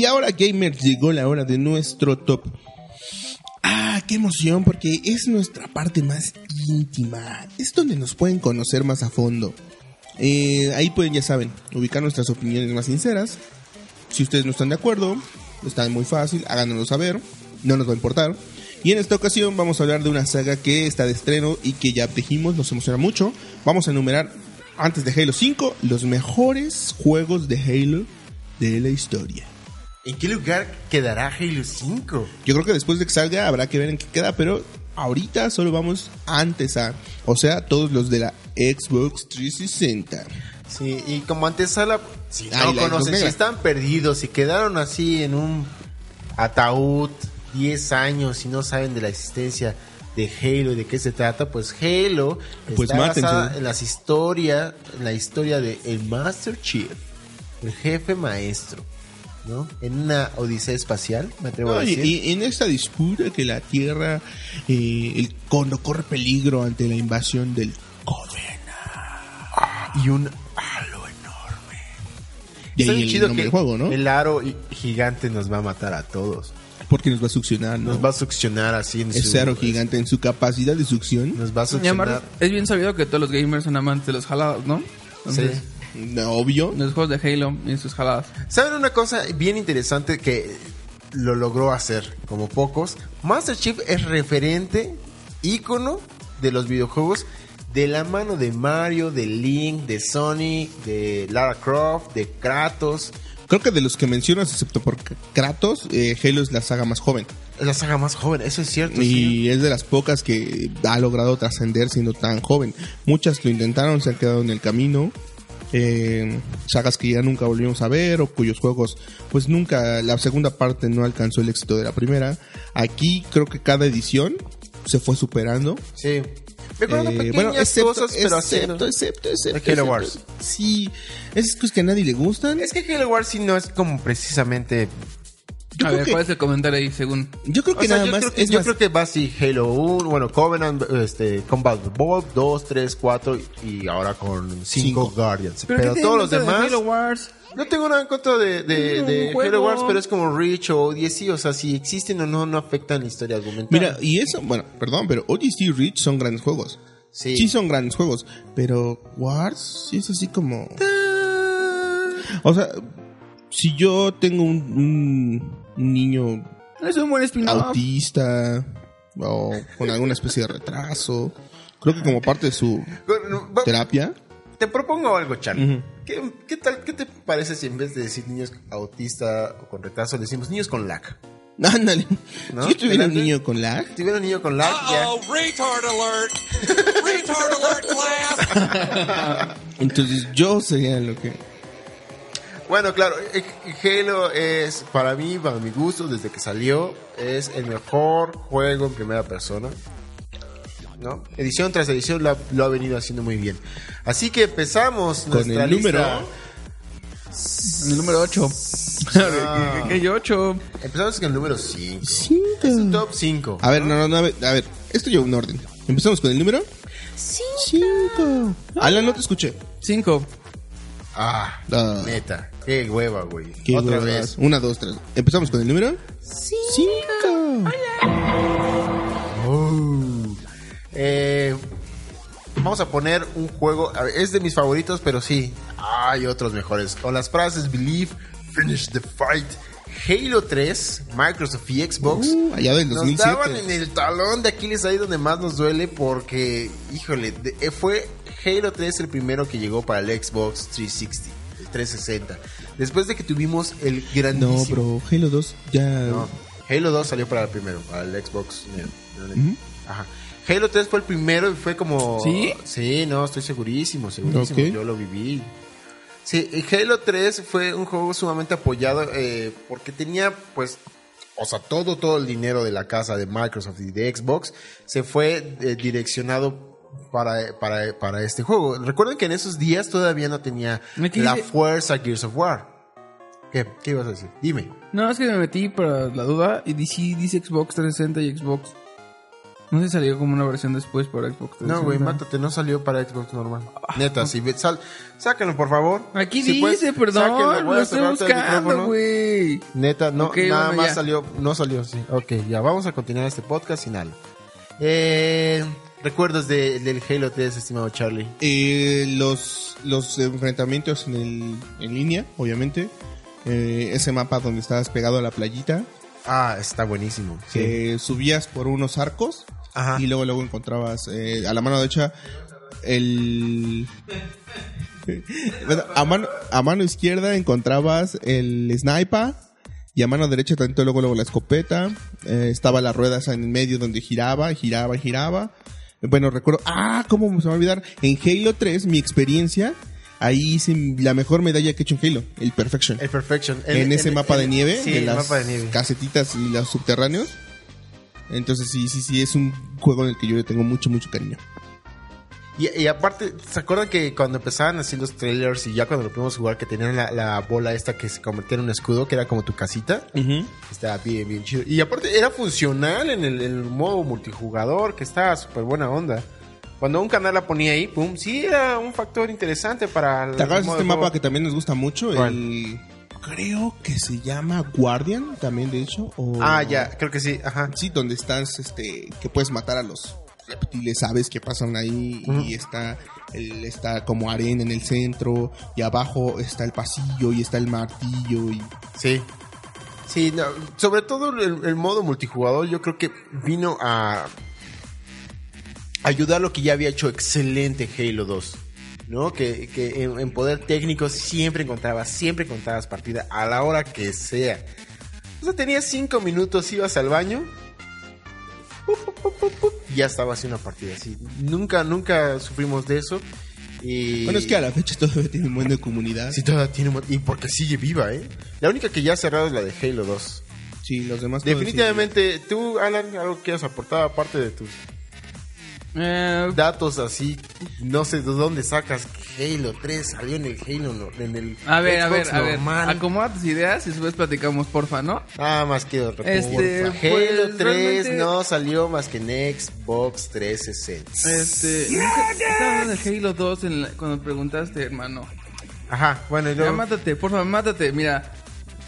Y ahora, gamers, llegó la hora de nuestro top. Ah, qué emoción, porque es nuestra parte más íntima. Es donde nos pueden conocer más a fondo. Eh, ahí pueden, ya saben, ubicar nuestras opiniones más sinceras. Si ustedes no están de acuerdo, está muy fácil, háganoslo saber, no nos va a importar. Y en esta ocasión vamos a hablar de una saga que está de estreno y que ya dijimos, nos emociona mucho. Vamos a enumerar, antes de Halo 5, los mejores juegos de Halo de la historia. ¿En qué lugar quedará Halo 5? Yo creo que después de que salga habrá que ver en qué queda, pero ahorita solo vamos antes a, o sea, todos los de la Xbox 360. Sí, y como antesala, si Ah, no la conocen, si están perdidos y quedaron así en un ataúd 10 años y no saben de la existencia de Halo y de qué se trata, pues Halo Pues está mátense. basada en las historias, en la historia de el Master Chief, el jefe maestro, ¿no? En una odisea espacial, me atrevo a No, y, decir. y en esta disputa que la Tierra, eh, el cono corre peligro ante la invasión del Covenant. y un halo enorme. Y Está ahí bien el chido nombre que del juego, ¿no? El aro gigante nos va a matar a todos. Porque nos va a succionar, ¿no? Nos va a succionar así en Ese aro gigante en su capacidad de succión. Nos va a succionar. además, es bien sabido que todos los gamers son amantes de los jalados, ¿no? Entonces, Sí. No, Obvio. Los juegos de Halo y sus jaladas. ¿Saben una cosa bien interesante que lo logró hacer como pocos? Master Chief es referente, ícono de los videojuegos de la mano de Mario, de Link, de Sonic, de Lara Croft, de Kratos. Creo que de los que mencionas, excepto por Kratos, eh, Halo es la saga más joven. Es la saga más joven, eso es cierto. sí. Y es de las pocas que ha logrado trascender siendo tan joven. Muchas lo intentaron, se han quedado en el camino. Eh, sagas que ya nunca volvimos a ver o cuyos juegos, pues nunca, la segunda parte no alcanzó el éxito de la primera. Aquí creo que cada edición se fue superando. Sí. Recuerdo Eh, pequeñas bueno, excepto, cosas, pero excepto, excepto, excepto, De Halo excepto. Wars. Sí, esas cosas que a nadie le gustan. Es que Halo Wars sí no es como precisamente... Yo a creo ver, que- ¿cuál es el comentario ahí según? Yo creo O que sea, nada yo más creo que, es yo más- creo que va así Halo 1, bueno, Covenant, este, Combat Evolved 2, 3, 4 y ahora con 5 Cinco. Guardians. Pero, ¿qué tiene todos los de demás... Halo Wars. No tengo nada en contra de. Halo Wars, pero es como Reach o Odyssey, o sea, si existen o no, no afectan la historia argumental. Mira, y eso, bueno, perdón, pero Odyssey y Reach son grandes juegos. sí. Sí. son grandes juegos, pero Wars sí es así como... O sea, si yo tengo un, un- un niño Es un buen spin-off. autista o con alguna especie de retraso, creo que como parte de su terapia... Te propongo algo, Charlie. ¿Qué, qué tal, ¿Qué te parece si en vez de decir niños autista o con retraso, decimos niños con lag? Ándale, ¿No? si yo tuviera un niño con lag, Si tuviera un niño con lag, ya. retard alert! retard alert, class! entonces yo sería lo que... Bueno, claro, eh, Halo es, para mí, para mi gusto, desde que salió, es el mejor juego en primera persona. ¿No? Edición tras edición lo ha, lo ha venido haciendo muy bien. Así que empezamos Con nuestra el número- lista. El número 8. Ah. ¿Qué, qué, qué 8? Empezamos con el número 5. Cinco. Es un top 5. A ver, no, no, no, a ver, a ver, esto lleva un orden. Empezamos con el número 5. Alan, no te escuché. 5. Ah, Ah. neta. Qué hueva, güey. ¿Qué Otra vez. Una, dos, tres. Empezamos con el número 5. Uh. Eh, vamos a poner un juego. a ver, es de mis favoritos, pero sí, hay otros mejores. Con las frases Believe, Finish the Fight, Halo 3, Microsoft y Xbox. Uh, allá del Nos 2007. daban en el talón de Aquiles ahí donde más nos duele porque, híjole, de- eh, fue Halo 3 el primero que llegó para el Xbox 360, el 360. Después de que tuvimos el grandísimo... No, bro, Halo 2 ya. No, Halo 2 salió para el primero, para el Xbox. Ajá. Halo 3 fue el primero y fue como... ¿Sí? Sí, no, estoy segurísimo, segurísimo. Ok. Yo lo viví. Sí, y Halo 3 fue un juego sumamente apoyado eh, porque tenía, pues, o sea, todo, todo el dinero de la casa de Microsoft y de Xbox se fue eh, direccionado para, para, para este juego. Recuerden que en esos días todavía no tenía la fuerza Gears of War. ¿Qué? ¿Qué ibas a decir? Dime. No, es que me metí para la duda y dice, dice Xbox 360 y Xbox. No si salió como una versión después para Xbox 360. No, güey, mátate, no salió para Xbox normal. Neta, si ve- sal, sáquenlo por favor. Aquí Si dice, puedes, perdón, sáquenlo, lo estoy buscando, güey. Neta, no, Ok, nada bueno, más ya. salió, no salió, sí. Ok, ya, vamos a continuar este podcast sin algo. Eh, recuerdos de- del Halo 3, estimado Charlie. Eh, los, los enfrentamientos en, el, en línea, obviamente. Eh, ese mapa donde estabas pegado a la playita. Ah, está buenísimo. que subías por unos arcos Ajá. y luego luego encontrabas eh, a la mano derecha el Bueno, a mano a mano izquierda encontrabas el sniper y a mano derecha tanto luego luego la escopeta eh, estaba la rueda esa en el medio donde giraba giraba giraba bueno recuerdo ah cómo se me va a olvidar en Halo 3 mi experiencia ahí hice la mejor medalla que he hecho en Halo el Perfection El Perfection. en, ese mapa de nieve, Sí, de las mapa de nieve. casetitas y los subterráneos. Entonces sí, sí, sí, es un juego en el que yo le tengo mucho, mucho cariño. Y, y aparte, ¿se acuerdan que cuando empezaban así los trailers y ya cuando lo pudimos jugar, que tenían la, la bola esta que se convertía en un escudo, que era como tu casita? Estaba bien, bien chido. Y aparte era funcional en el, en el modo multijugador, que estaba súper buena onda. Cuando un canal la ponía ahí, pum, sí era un factor interesante para el ¿Te acuerdas este mapa que también nos gusta mucho? ¿Cuál? El... Creo que se llama Guardian, también de hecho. o- Ah, ya, creo que sí, ajá. Sí, donde estás, este, que puedes matar a los reptiles, sabes que pasan ahí y está, el, está como arena en el centro y abajo está el pasillo y está el martillo y Sí. Sí, no, sobre todo el, el modo multijugador yo creo que vino a ayudar lo que ya había hecho excelente Halo 2. ¿No? Que, que en, en poder técnico siempre encontrabas, siempre encontrabas partida a la hora que sea. O sea, tenías cinco minutos, ibas al baño. Y ya estaba haciendo una partida así. Nunca, nunca sufrimos de eso. Y... Bueno, es que a la fecha todavía tiene un buen de comunidad. Sí, todavía tiene un Y porque sigue viva, ¿eh? La única que ya ha cerrado es la de Halo 2. Sí, los demás Definitivamente, tú, Alan, algo que quieras aportar aparte de tus Eh, datos así, no sé de dónde sacas que Halo 3 salió en el Halo, no- en el a ver, a ver, Xbox a ver. normal. Acomoda tus ideas y después platicamos, porfa, ¿no? Nada más quiero recordar. Este, Halo pues, 3 realmente- no salió más que en Xbox 360. Este, estaba hablando de Halo 2 en la- cuando preguntaste, hermano. Ajá, bueno, y Ya mátate, porfa, mátate. Mira,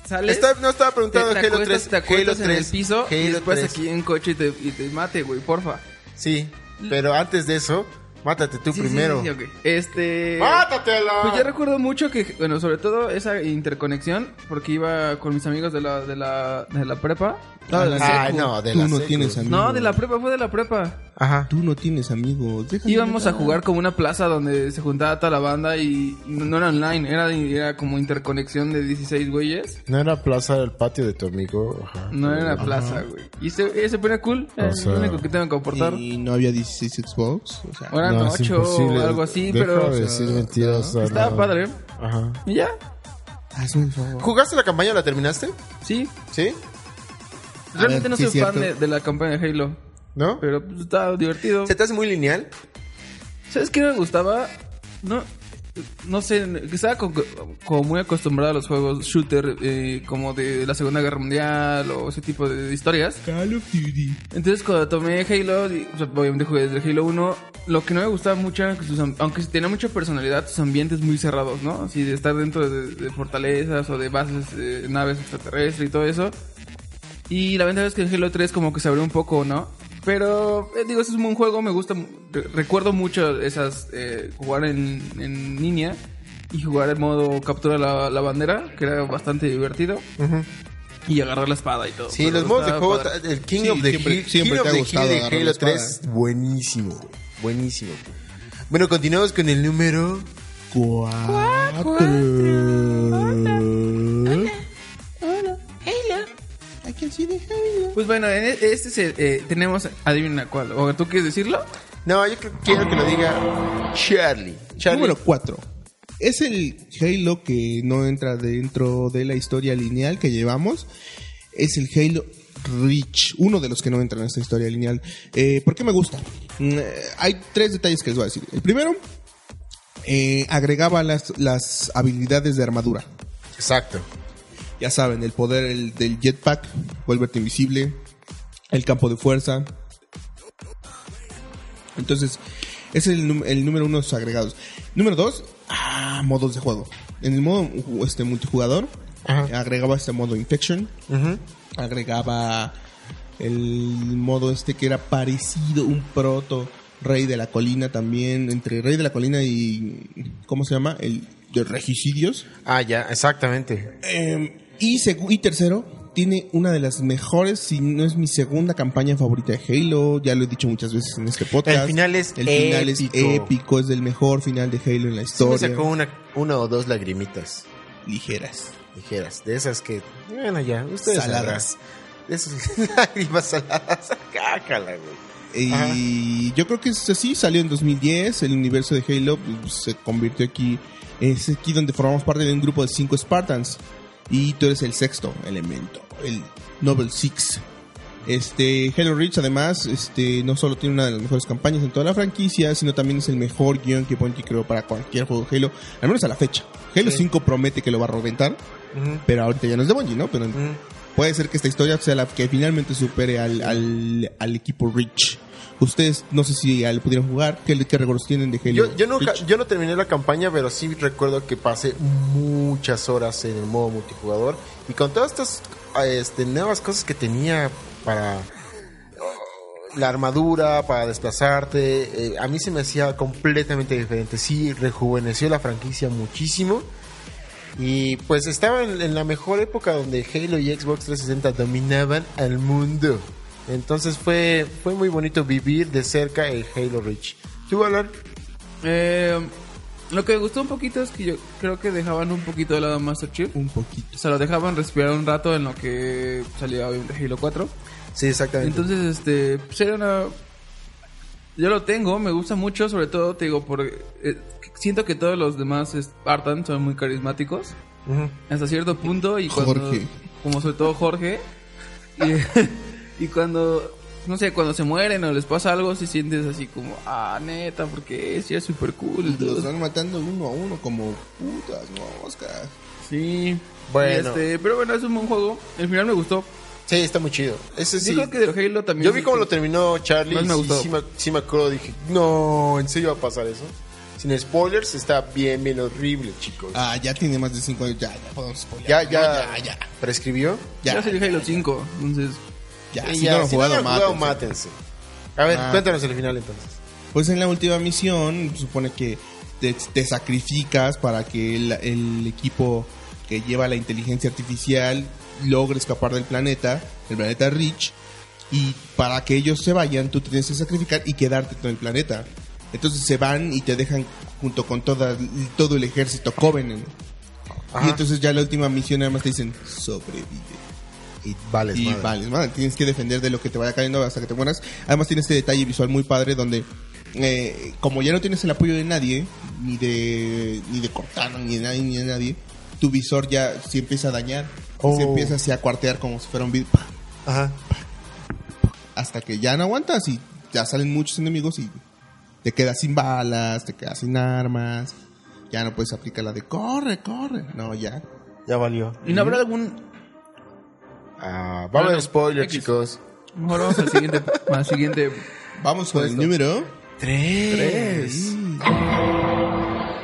sales. Está- no estaba te, preguntando te de Halo acuestas, 3. te acuestas Halo en el 3, piso y Halo después 3. aquí en coche y te, y te mate, güey, porfa. Sí, pero antes de eso, mátate tú Sí, primero. sí, sí, ok. Este. ¡Mátatelo! Pues yo recuerdo mucho que, bueno, sobre todo esa interconexión, porque iba con mis amigos de la, de la, de la prepa. No, de la Ay, secu. no, de Tú la no secu. tienes amigos. No, de la prepa, fue de la prepa. Ajá. Tú no tienes amigos. Déjame Íbamos a jugar como una plaza donde se juntaba toda la banda y no, no era online, era, era como interconexión de 16 güeyes. No era plaza del patio de tu amigo. Ajá. No era plaza, güey. Y se, se ponía cool, es sea, lo único que tengo que aportar. Y no había 16 Xbox. O sea, Ahora no, es 8 imposible. o algo así, Deja pero de decir mentiras. o sea, estaba no. padre. Ajá. Y ya, hazme un favor. ¿Jugaste la campaña o la terminaste? sí. ¿Sí? Realmente ver, no sí soy fan de, la campaña de Halo, ¿No? pero pues, estaba divertido. ¿Se te hace muy lineal? ¿Sabes qué me gustaba? No, no sé, que estaba co- como muy acostumbrado a los juegos shooter eh, como de la Segunda Guerra Mundial o ese tipo de historias. Call of Duty. Entonces cuando tomé Halo, y, o sea, obviamente jugué desde Halo 1, lo que no me gustaba mucho era que sus, aunque tenía mucha personalidad, sus ambientes muy cerrados, ¿no? Así de estar dentro de, de fortalezas o de bases, eh, naves extraterrestres y todo eso. Y la ventaja es que en Halo 3 como que se abrió un poco, ¿no? Pero, eh, digo, ese es un buen juego, me gusta, recuerdo mucho esas, eh, jugar en, en línea y jugar el modo captura la, la bandera, que era bastante divertido. Y agarrar la espada y todo. Sí, los modos de juego, padre. el King Sí, of the siempre- Hill, siempre King te of ha the gustado Hill de Halo espada. 3, buenísimo, güey. Buenísimo. Bueno, continuamos con el número... Cuatro. Así de Halo. Pues bueno, en e- este eh, tenemos, adivina cuál. ¿O tú quieres decirlo? No, yo creo- quiero que lo diga Charlie. Charlie. Número 4. Es el Halo que no entra dentro de la historia lineal que llevamos. Es el Halo Reach, uno de los que no entran en esta historia lineal. Eh, ¿Por qué me gusta? Mm, eh, hay tres detalles que les voy a decir. El primero, eh, agregaba las, las habilidades de armadura. Exacto. Ya saben, el poder el del jetpack, vuélvete invisible, el campo de fuerza. Entonces, ese es el, el número uno de sus agregados. Número dos, ah, modos de juego. En el modo este, multijugador, Ajá. agregaba este modo Infection, agregaba el modo este que era parecido, un proto Rey de la Colina también, entre Rey de la Colina y, ¿cómo se llama? El de Regicidios. Ah, ya, exactamente. Eh, y, y tercero, tiene una de las mejores, si no es mi segunda campaña favorita de Halo. Ya lo he dicho muchas veces en este podcast. El final es El final es épico. es el mejor final de Halo en la Sí me historia. sacó una, una o dos lagrimitas Ligeras. ligeras. De esas que, bueno, ya, ustedes Saladas. sabrán. De esas lágrimas saladas. Cácala, güey. Y yo creo que es así, salió en 2010, el universo de Halo pues, se convirtió aquí, es aquí donde formamos parte de un grupo de cinco Spartans y tú eres el sexto elemento, el Noble Six. Este Halo Reach además, este no solo tiene una de las mejores campañas en toda la franquicia, sino también es el mejor guion que Bungie creó para cualquier juego de Halo, al menos a la fecha. Halo 5 promete que lo va a reventar, pero ahorita ya no es de Bungie, ¿no? Pero puede ser que esta historia sea la que finalmente supere al, al, al equipo Reach. Ustedes, no sé si ya le pudieron jugar. ¿Qué, qué recuerdos tienen de Halo? Yo, yo nunca, Reach? yo no terminé la campaña, pero sí recuerdo que pasé muchas horas en el modo multijugador y con todas estas este, nuevas cosas que tenía para la armadura, para desplazarte, eh, a mí se me hacía completamente diferente. Sí, rejuveneció la franquicia muchísimo. Y pues estaba en, en la mejor época donde Halo y Xbox 360 dominaban al mundo. Entonces fue, fue muy bonito vivir de cerca el Halo Reach. ¿Tú, Alan? Eh, lo que me gustó un poquito es que yo creo que dejaban un poquito de lado Master Chief. Un poquito. O sea, lo dejaban respirar un rato en lo que salía obviamente Halo 4. Sí, exactamente. Entonces, este, pues era una... Yo lo tengo, me gusta mucho, sobre todo, te digo, porque eh, siento que todos los demás Spartans son muy carismáticos. Hasta cierto punto y cuando Jorge. como sobre todo Jorge y, y cuando no sé cuando se mueren o les pasa algo si sientes así como ah neta porque es ya es súper cool Los van matando uno a uno como putas moscas. sí Bueno. Este, pero bueno es un buen juego el final me gustó Sí, está muy chido. Ese sí. yo creo que del Halo también Yo vi cómo lo terminó Charlie Más me y gustó. sí, me, sí me acuerdo, dije, no, ¿en serio va a pasar eso? Sin spoilers, está bien, bien horrible, chicos. Ah, ya tiene más de 5 años. Ya, ya podemos spoiler. ya, No, ya, ya, ya. prescribió. ya, Ya, es el Halo 5 entonces ya. Y Si ya, no lo han si jugado, mátense. A ver, Ah. cuéntanos el final entonces. Pues en la última misión supone que te, te sacrificas para que el, el equipo que lleva la inteligencia artificial logre escapar del planeta, el planeta Rich, y para que ellos se vayan tú tienes que sacrificar y quedarte en el planeta. Entonces se van y te dejan junto con toda, todo el ejército Covenant. Ajá. Y entonces ya la última misión nada más te dicen sobrevive. Y vales, Y madre. vales, madre, tienes que defender de lo que te vaya cayendo hasta que te mueras. Además tiene este detalle visual muy padre donde eh, como ya no tienes el apoyo de nadie, ni de ni de Cortana, ni de nadie, ni de nadie, tu visor ya se empieza a dañar. Oh. Se empieza así a cuartear como si fuera un vid Ajá. hasta que ya no aguantas y ya salen muchos enemigos y te quedas sin balas, te quedas sin armas. Ya no puedes aplicar la de corre, corre. No, ya. Ya valió. y no habrá algún Ah, va a haber Bueno, spoiler, X. chicos. mejor vamos al siguiente al siguiente Vamos con el número Tres.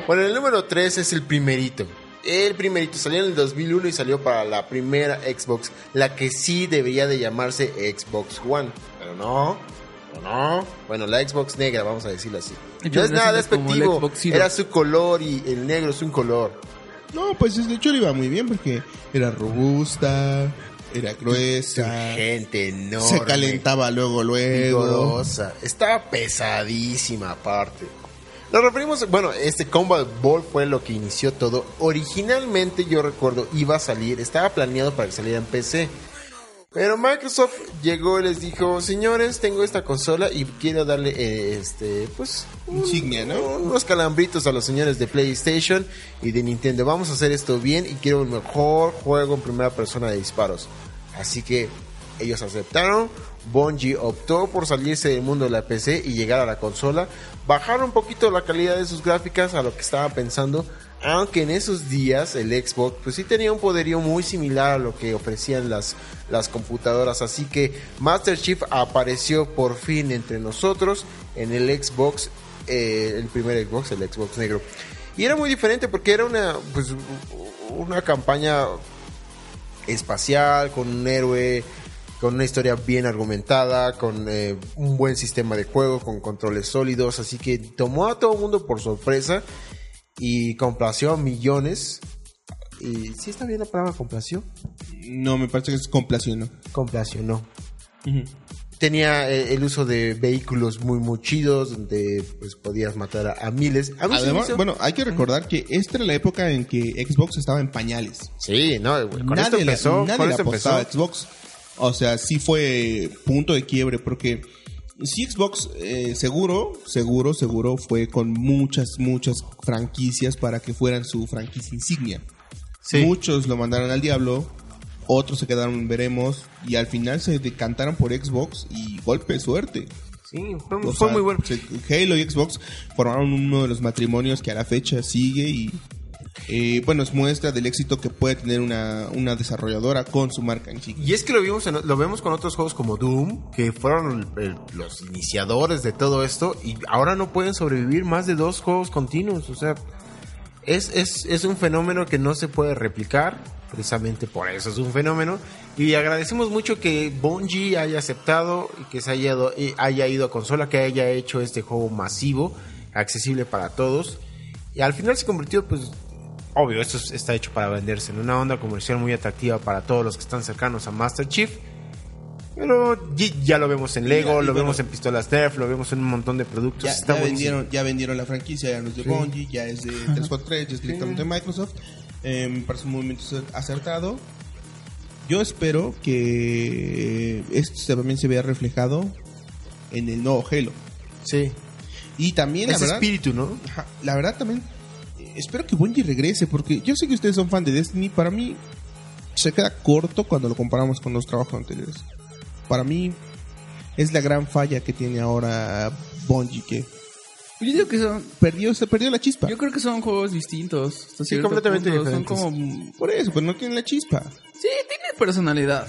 Bueno, el número 3 es el primerito. El primerito salió en el 2001 y salió para la primera Xbox, la que sí debería de llamarse Xbox One, pero no, pero no. Bueno, la Xbox negra, vamos a decirlo así. No es nada despectivo, era su color y el negro es un color. No, pues de hecho le iba muy bien porque era robusta, era gruesa, Gente enorme. se calentaba luego, luego. vigorosa. Estaba pesadísima aparte. Nos referimos, bueno, este Combat Ball fue lo que inició todo. Originalmente yo recuerdo iba a salir, estaba planeado para que saliera en PC. Pero Microsoft llegó y les dijo, señores, tengo esta consola y quiero darle, eh, este, pues, un- Insignia, ¿no? unos calambritos a los señores de PlayStation y de Nintendo. Vamos a hacer esto bien y quiero el mejor juego en primera persona de disparos. Así que ellos aceptaron. Bungie optó por salirse del mundo de la PC y llegar a la consola. Bajaron un poquito la calidad de sus gráficas a lo que estaba pensando. Aunque en esos días el Xbox pues sí tenía un poderío muy similar a lo que ofrecían las, las computadoras. Así que Master Chief apareció por fin entre nosotros en el Xbox, eh, el primer Xbox, el Xbox negro. Y era muy diferente porque era una, pues, una campaña espacial, con un héroe, con una historia bien argumentada, con eh, un buen sistema de juego, con controles sólidos, así que tomó a todo el mundo por sorpresa y complació a millones. Y sí está bien la palabra complació. No, me parece que es complación, ¿no? Complació, no. Tenía eh, el uso de vehículos muy muy chidos donde pues podías matar a, a miles. A Además, bueno, hay que recordar que esta era la época en que Xbox estaba en pañales. sí, no, con nadie esto empezó, nadie con esto empezó. Xbox. O sea, sí fue punto de quiebre porque sí Xbox eh, seguro, seguro, seguro fue con muchas, muchas franquicias para que fueran su franquicia insignia. Sí. Muchos lo mandaron al diablo, otros se quedaron veremos y al final se decantaron por Xbox y golpe de suerte. Sí, fue, O fue sea, muy bueno. Halo y Xbox formaron uno de los matrimonios que a la fecha sigue y eh, bueno, es muestra del éxito que puede tener una, una desarrolladora con su marca insignia. Y es que lo vimos, en- lo vemos con otros juegos como Doom, que fueron los iniciadores de todo esto, y ahora no pueden sobrevivir más de dos juegos continuos. O sea, es, es, es un fenómeno que no se puede replicar, precisamente por eso es un fenómeno. Y agradecemos mucho que Bungie haya aceptado y que se haya, haya ido a consola, que haya hecho este juego masivo, accesible para todos. Y al final se convirtió, pues, obvio, esto es- está hecho para venderse en una onda comercial muy atractiva para todos los que están cercanos a Master Chief. Pero ya, ya lo vemos en Lego, lo bueno. vemos en pistolas Nerf, lo vemos en un montón de productos. Ya, está ya buenísimo. vendieron, ya vendieron la franquicia, ya no es de Sí. Bungie, ya es de 343, ya es directamente de Microsoft. Eh, me parece un movimiento acertado. Yo espero que esto también se vea reflejado en el nuevo Halo. Sí. Y también, la Ese verdad, espíritu, ¿no? La verdad también espero que Bungie regrese porque yo sé que ustedes son fan de Destiny, para mí se queda corto cuando lo comparamos con los trabajos anteriores. Para mí es la gran falla que tiene ahora Bungie que Yo digo que son. perdió se perdió la chispa. Yo creo que son juegos distintos. Sí, completamente punto. Son diferentes. como. Por eso, pues no tiene la chispa. Sí, tiene personalidad.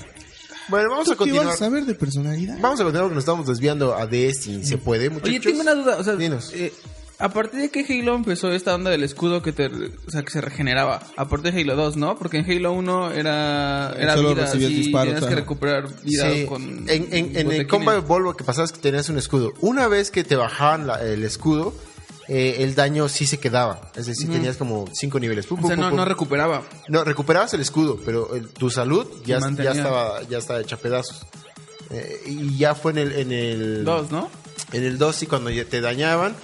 Bueno, vamos ¿Tú a qué continuar. vas a saber de personalidad? Vamos a continuar porque nos estamos desviando a Destiny. ¿Se puede, muchachos? Oye, tengo una duda. O sea, Dinos. eh, a partir de que Halo empezó esta onda del escudo que te, o sea, que se regeneraba. Aparte de Halo 2, ¿no? Porque en Halo 1 era, era Solo vida, recibías sí, disparos, Tenías que recuperar vida Sí, con. en, en, en el. Combat Volvo que pasaba es que tenías un escudo. Una vez que te bajaban la- el escudo, eh, el daño sí se quedaba. Es decir, tenías como cinco niveles. Pum, O sea, pum, no, pum, no recuperaba. No, recuperabas el escudo, pero el- tu salud ya, estaba ya estaba hecha pedazos. Eh, y ya fue en el en el Dos, ¿no? en el 2 y cuando ya te dañaban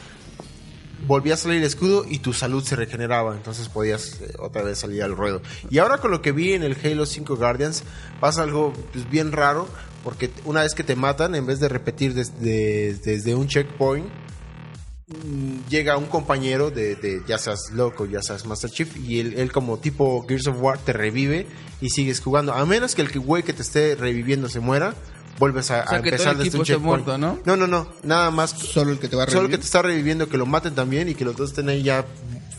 volvía a salir el escudo y tu salud se regeneraba, entonces podías eh, otra vez salir al ruedo. Y ahora con lo que vi en el Halo 5 Guardians pasa algo pues, bien raro porque una vez que te matan en vez de repetir desde, desde un checkpoint mm, llega un compañero de, ya seas loco, ya seas Master Chief, y él, él como tipo Gears of War te revive y sigues jugando. A menos que el güey que te esté reviviendo se muera, vuelves a, O sea, a que empezar el desde un checkpoint. muerto, ¿no? No, no, no, nada más. Solo el que te va a Solo que revivir. te está reviviendo, que lo maten también y que los dos estén ahí ya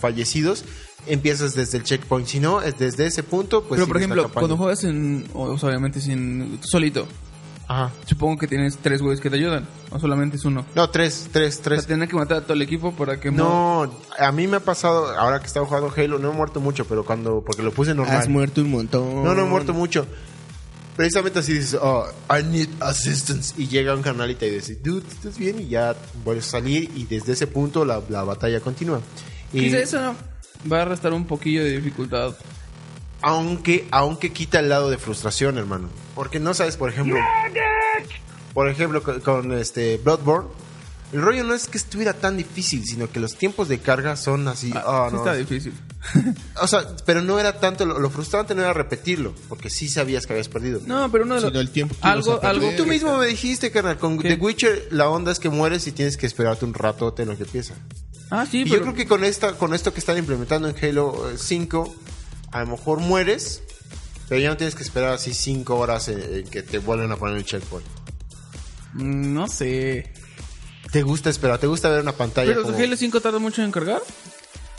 fallecidos. Empiezas desde el checkpoint. Si no, es desde ese punto, pues. Pero por ejemplo, cuando juegas en. O sea, obviamente sin. solito. Ajá. Supongo que tienes tres güeyes que te ayudan. O solamente es uno. No, tres, tres, O sea, tres. tener que matar a todo el equipo para que. No, a mí me ha pasado, ahora que estaba jugando Halo, no he muerto mucho, pero cuando, porque lo puse normal. Has muerto un montón. No, no he muerto mucho. Precisamente así dices, oh, I need assistance. Y llega un canal y te dice, dude, ¿estás bien? Y ya vuelves a salir y desde ese punto la, la batalla continúa. Y Quizá eso no va a restar un poquillo de dificultad. aunque, aunque quita el lado de frustración, hermano. Porque no sabes, por ejemplo, por ejemplo, con, con, este Bloodborne, el rollo no es que estuviera tan difícil, sino que los tiempos de carga son así. Ah, oh, sí no, está es- difícil. O sea, pero no era tanto, lo, lo frustrante no era repetirlo, porque sí sabías que habías perdido. No, pero uno de los... Sino el tiempo que ibas algo, algo... Tú mismo me dijiste, carnal, con ¿Qué? The Witcher la onda es que mueres y tienes que esperarte un ratote en lo que empieza. Ah, sí, Y pero... yo creo que con esta, con esto que están implementando en Halo eh, 5, a lo mejor mueres, pero ya no tienes que esperar así 5 horas en, en que te vuelven a poner el checkpoint. Mm, No sé. ¿Te gusta esperar? ¿Te gusta ver una pantalla? Pero como- Halo 5 tarda mucho en cargar.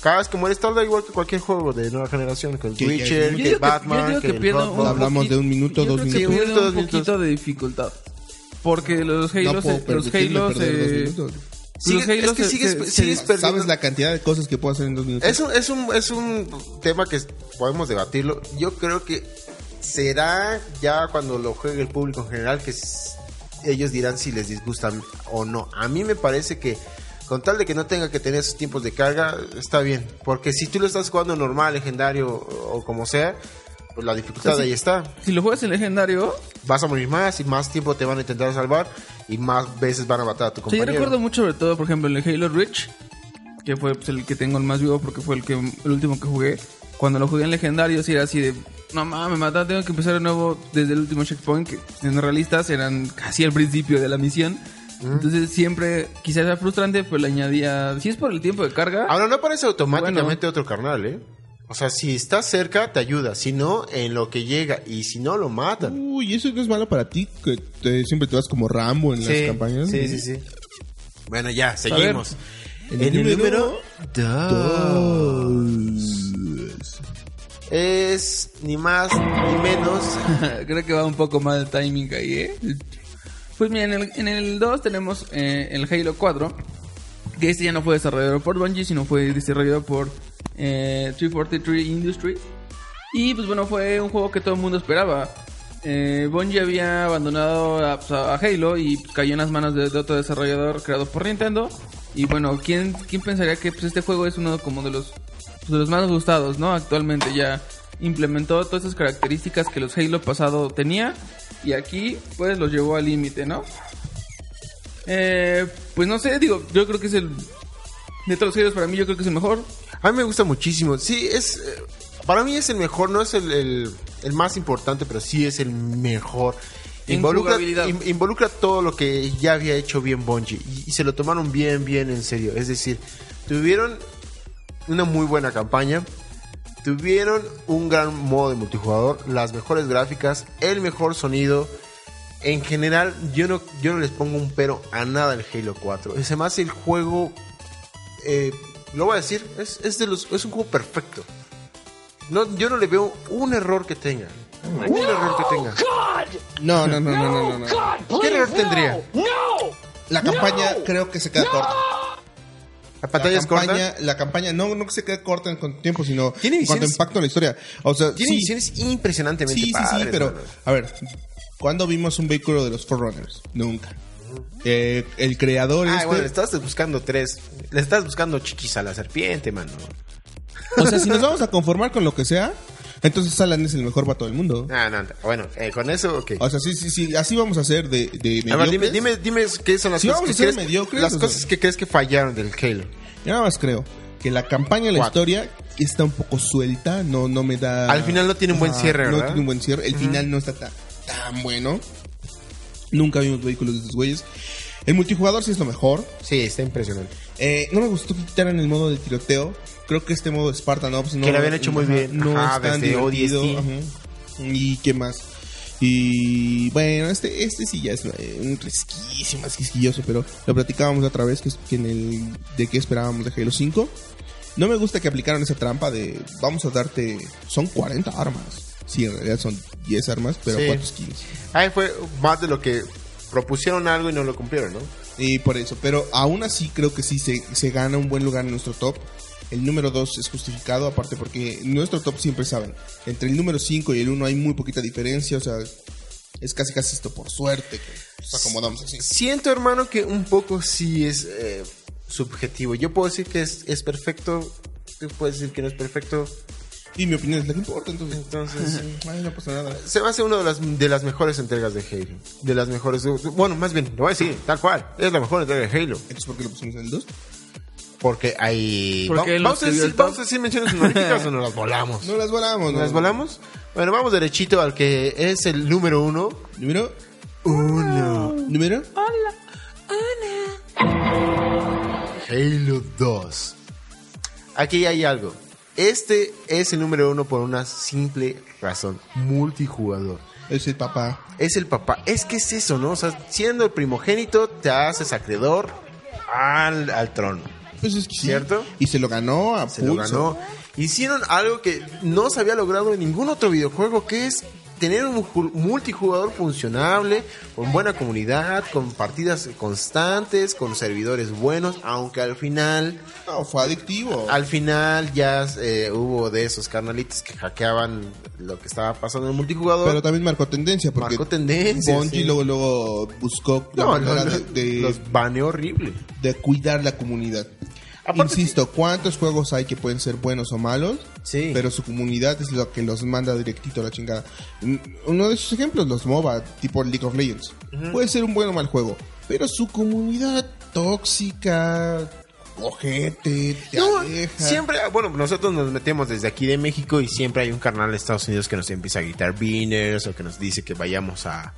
Cada vez que mueres tarda igual que cualquier juego de nueva generación, que el Witcher, que el que- Batman, digo que, el un Hablamos poquito- de un minuto, yo dos creo que minutos. pierde un dos un poquito minutos. de dificultad. Porque los Halo, No puedo los permitirme Halo perder dos se... minutos. Sigue- los Halo es que se- sigues, se- se- sigues perdiendo. ¿Sabes la cantidad de cosas que puedo hacer en dos minutos? Es un, es, un, es un tema que podemos debatirlo. Yo creo que será ya cuando lo juegue el público en general que s- ellos dirán si les disgustan o no. A mí me parece que con tal de que no tenga que tener esos tiempos de carga, está bien. Porque si tú lo estás jugando normal, legendario o, como sea, pues la dificultad O sea, sí. ahí está. Si lo juegas en legendario, Vas a morir más y más tiempo te van a intentar salvar y más veces van a matar a tu o sea, yo compañero. recuerdo mucho sobre todo, por ejemplo, en el Halo Reach, que fue pues, el que tengo el más vivo porque fue el que el último que jugué. Cuando lo jugué en legendario, sí era así de, no mames, me mataron, tengo que empezar de nuevo desde el último checkpoint, que en realistas eran casi al principio de la misión. Entonces siempre, quizás era frustrante, pero le añadía, si es por el tiempo de carga, Ahora no parece automáticamente otro carnal, ¿eh? O sea, si estás cerca, te ayuda. Si no, en lo que llega. Y si no, lo matan. Uy, eso no es malo para ti, que te- siempre te vas como Rambo en las campañas. Sí, sí, sí. Bueno, ya, seguimos. En En el el número número dos. Es ni más ni menos. Creo que va un poco mal el timing ahí, ¿eh? Pues mira, en el, en el 2 tenemos eh, el Halo 4, que este ya no fue desarrollado por Bungie, sino fue desarrollado por eh, 343 Industries. Y pues bueno, fue un juego que todo el mundo esperaba. Eh, Bungie había abandonado a, pues, a Halo y cayó en las manos de, de otro desarrollador creado por Nintendo. Y bueno, ¿quién, quién pensaría que pues, este juego es uno como de los, pues, de los más gustados, ¿no? Actualmente ya implementó todas esas características que los Halo pasado tenía y aquí pues los llevó al límite, ¿no? Eh, pues no sé, digo, yo creo que es el de todos los Halos para mí yo creo que es el mejor. A mí me gusta muchísimo. Sí, es. eh, Para mí es el mejor. No es el, el- el más importante, pero sí es el mejor. Involucra, in- involucra todo lo que ya había hecho bien Bungie. Y, y se lo tomaron bien, bien en serio. Es decir, tuvieron una muy buena campaña. Tuvieron un gran modo de multijugador. Las mejores gráficas. El mejor sonido. En general, yo no, yo no les pongo un pero a nada al Halo 4. Se me hace el juego eh, lo voy a decir, es, es, de los, es un juego perfecto. No, yo no le veo un error que tenga. Un error que tenga. No, no, no, no, no, no, no. ¿Qué error tendría? La campaña creo que se queda corta. ¿La pantalla la es corta? campaña, la campaña no, no que se quede corta en cuanto tiempo, sino Tiene en cuanto impacto en la historia. O sea, Tiene sí, visiones impresionantemente sí, sí, sí, pero a ver, ¿cuándo vimos un vehículo de los Forerunners? Nunca. Eh, el creador Ah, este, bueno, le estás buscando tres. Le estás buscando chiquis a la serpiente, mano. o sea, si nos vamos a conformar con lo que sea, entonces Alan es el mejor vato del mundo. Ah, no, no. Bueno, eh, con eso, ok. O sea, sí, sí, sí, así vamos a hacer de, de A ver, dime, mediocres. dime, dime qué son las Si cosas vamos que a ser crees, mediocres, las o sea. cosas que crees que fallaron del Halo. Yo nada más creo que la campaña, la Cuatro. historia está un poco suelta, no, no me da. Al final no tiene un buen cierre, No ¿verdad? tiene un buen cierre. El final no está tan, tan bueno. Nunca vimos vehículos de estos güeyes. El multijugador sí es lo mejor. Sí, está impresionante. Eh, no me gustó que quitaran el modo de tiroteo. Creo que este modo de Spartan Ops no, Que lo habían hecho muy bien. No Ajá, es tan divertido. Ajá. Y qué más. Y bueno, este, este sí ya es eh, un resquísimo, más quisquilloso, pero lo platicábamos otra vez que, que en el de qué esperábamos de Halo 5. No me gusta que aplicaron esa trampa de vamos a darte. Son 40 armas. Sí, en realidad son 10 armas, pero Sí. 4 skins. Ahí fue más de lo que propusieron algo y no lo cumplieron, ¿no? Y por eso, pero aún así creo que sí se, se gana un buen lugar en nuestro top. El número 2 es justificado, aparte porque nuestro top siempre saben, entre el número 5 y el 1 hay muy poquita diferencia, o sea, es casi casi esto por suerte que nos acomodamos así. Siento, hermano, que un poco sí es eh, subjetivo. Yo puedo decir que es, es perfecto, tú puedes decir que no es perfecto. Y mi opinión es la que importa, entonces. Entonces, Ay, no pasa nada. se me hace una de las, de las mejores entregas de Halo. De las mejores. Bueno, más bien, lo voy a decir, tal cual. Es la mejor entrega de Halo. Entonces, ¿por qué lo pusimos en el 2? Porque hay... Porque vamos, a decir, vamos a decir menciones honoríficas o nos las volamos. No las volamos, ¿Nos las volamos? Bueno, vamos derechito al que es el número uno. Número. Uno. Número. Halo 2. Aquí hay algo. Este es el número uno por una simple razón. Multijugador. Es el papá. Es el papá. Es que es eso, ¿no? O sea, siendo el primogénito, te haces acreedor al, al trono. Pues es que sí. ¿Cierto? Y se lo ganó a Se lo ganó. Hicieron algo que no se había logrado en ningún otro videojuego, que es tener un ju- multijugador funcionable, con buena comunidad, con partidas constantes, con servidores buenos, aunque al final No, fue adictivo. Al final ya eh, hubo de esos carnalitos que hackeaban lo que estaba pasando en el multijugador. Pero también marcó tendencia porque Marcó tendencia, Bungie sí. luego, luego buscó la no, manera no, de, no, de- los baneó horrible. de cuidar la comunidad. Aparte Insisto, ¿cuántos juegos hay que pueden ser buenos o malos? Sí. Pero su comunidad es lo que los manda directito a la chingada. Uno de esos ejemplos, los MOBA, tipo League of Legends. Puede ser un buen o mal juego, pero su comunidad tóxica, ojete, te No, aleja. siempre, bueno, nosotros nos metemos desde aquí de México y siempre hay un carnal de Estados Unidos que nos empieza a gritar beaners o que nos dice que vayamos a,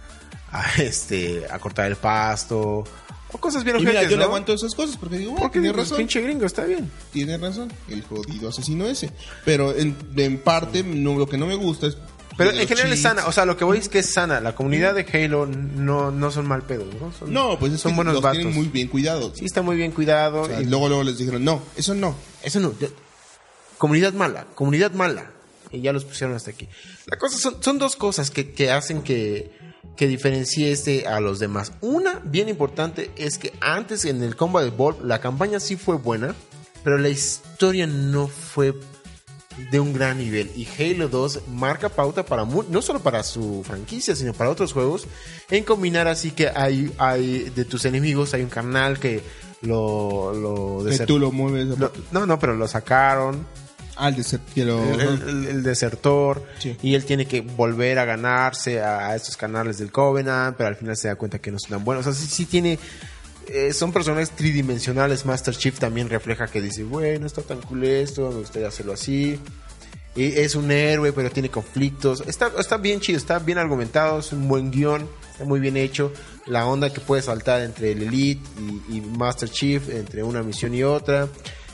a, este a cortar el pasto o cosas bien mira, ojetes, yo le ¿no? aguanto esas cosas porque digo, bueno, Porque tiene razón. pinche gringo, está bien. Tiene razón, el jodido asesino ese. Pero en, en parte, no, lo que no me gusta es. Pero en general es sana, o sea, lo que voy es que es sana. La comunidad de Halo no, no son mal pedos, ¿no? Son, No, pues es son que buenos los vatos. tienen muy bien cuidados. Sí, está muy bien cuidado. O sea, y luego, luego les dijeron, no, eso no. Eso no. comunidad mala, comunidad mala. Y ya los pusieron hasta aquí. La cosa son, son dos cosas que, que hacen que, que diferencie este a los demás. Una, bien importante, es que antes en el Combat Evolve la campaña sí fue buena, pero la historia no fue de un gran nivel. Y Halo 2 marca pauta para no solo para su franquicia, sino para otros juegos, en combinar así que hay, hay de tus enemigos, hay un canal que lo, lo Que deser- tú lo mueves. lo- no, no, pero lo sacaron. El, el- el desertor. Sí. Y él tiene que volver a ganarse a, a estos canales del Covenant, pero al final se da cuenta que no son tan buenos. O sea, sí, sí tiene. eh, son personajes tridimensionales. Master Chief también refleja que dice, bueno, está tan cool esto, me gustaría hacerlo así. Y es un héroe, pero tiene conflictos. Está, está bien chido, está bien argumentado, es un buen guion, está muy bien hecho. La onda que puede saltar entre el Elite y, y Master Chief, entre una misión y otra.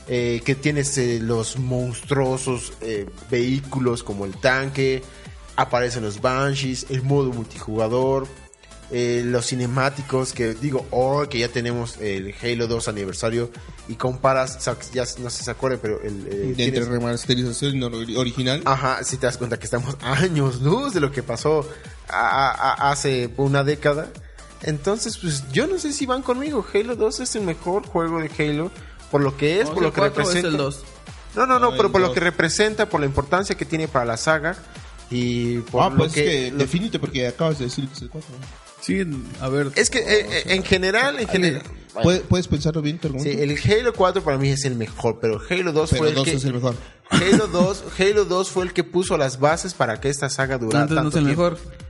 Eh, que tienes eh, los monstruosos eh, vehículos como el tanque, aparecen los Banshees, el modo multijugador, eh, los cinemáticos que digo, oh, que ya tenemos el Halo 2 aniversario y comparas, o sea, ya no sé si se acuerdan, pero el, de entre remasterización original. Ajá, si te das cuenta que estamos años luz de lo que pasó a- a- a- hace una década. Entonces, pues yo no sé si van conmigo. Halo 2 es el mejor juego de Halo por lo que es, O por lo que cuatro es representa. el dos. No, no, no, Ah, pero el por lo que representa, por la importancia que tiene para la saga y por ah, lo pues que, que, lo- defínite porque acabas de decir que es el 4. Sí, a ver. es que eh, eh, en general, en general, ¿Puedes, puedes pensarlo bien tu argumento? sí, el Halo 4 para mí es el mejor, pero Halo 2 pero fue el 2 que es el mejor. Halo 2, Halo 2 fue el que puso las bases para que esta saga durara Entonces no es tanto el tiempo. mejor.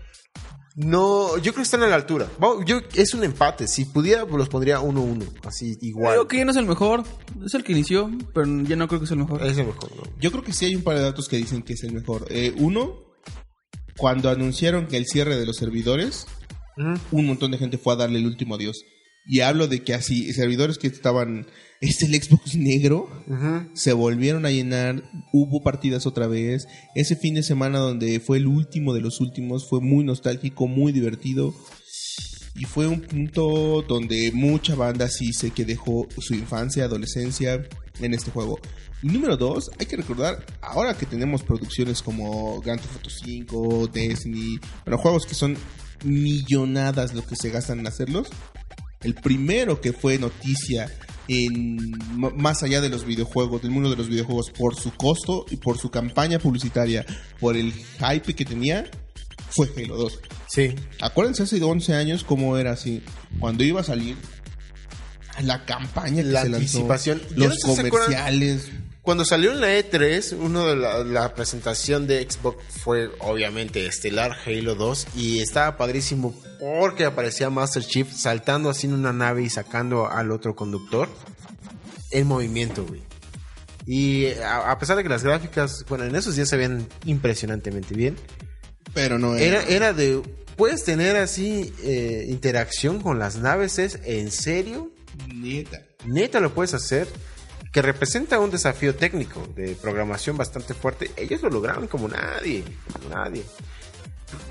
No, yo creo que están a la altura. Vamos, Yo, es un empate. Si pudiera, pues los pondría 1-1. Así, igual. Creo que ya no es el mejor. Es el que inició, pero ya no creo que es el mejor. Es el mejor, ¿no? Yo creo que sí hay un par de datos que dicen que es el mejor. Eh, uno, cuando anunciaron que el cierre de los servidores, un montón de gente fue a darle el último adiós. Y hablo de que así, servidores que estaban, es el Xbox negro, se volvieron a llenar, hubo partidas otra vez. Ese fin de semana donde fue el último de los últimos, fue muy nostálgico, muy divertido. Y fue un punto donde mucha banda sí sé que dejó su infancia, adolescencia en este juego. Y número dos, hay que recordar, ahora que tenemos producciones como Grand Theft Auto 5, Destiny, bueno, juegos que son millonadas lo que se gastan en hacerlos. El primero que fue noticia en más allá de los videojuegos, del mundo de los videojuegos, por su costo y por su campaña publicitaria, por el hype que tenía, fue Halo 2. Sí. Acuérdense hace 11 años cómo era así. Cuando iba a salir la campaña que La se lanzó, anticipación. Los no comerciales. Cuando salió en la E3, uno de la, la presentación de Xbox fue obviamente estelar Halo 2 y estaba padrísimo porque aparecía Master Chief saltando así en una nave y sacando al otro conductor. en movimiento, güey. Y a, a pesar de que las gráficas, bueno, en esos días se veían impresionantemente bien, Pero no era. era, era de, puedes tener así eh, interacción con las naves, ¿es en serio? Neta. Neta lo puedes hacer, que representa un desafío técnico de programación bastante fuerte. Ellos lo lograron como nadie, como nadie.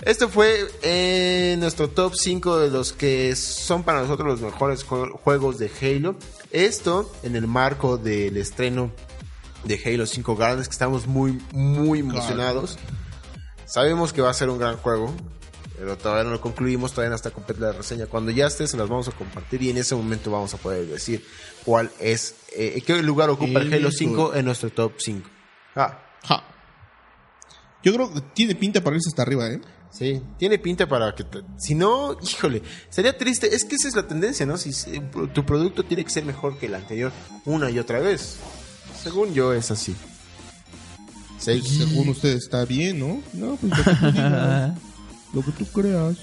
Esto fue eh, nuestro top 5 de los que son para nosotros los mejores jue- juegos de Halo. Esto en el marco del estreno de Halo 5 Gardens, que estamos muy, muy emocionados. Sabemos que va a ser un gran juego, pero todavía no lo concluimos, todavía no está completa la reseña. Cuando ya esté, se las vamos a compartir y en ese momento vamos a poder decir cuál es, eh, qué lugar ocupa el Halo Eso. 5 en nuestro top 5. Ah, Ja. Yo creo que tiene pinta para irse hasta arriba, ¿eh? Sí, tiene pinta para que... te- si no, híjole, sería triste. Es que esa es la tendencia, ¿no? Si, si tu producto tiene que ser mejor que el anterior una y otra vez. Según yo es así. Sí. Según usted está bien, ¿no? No, pues Logo tu creas.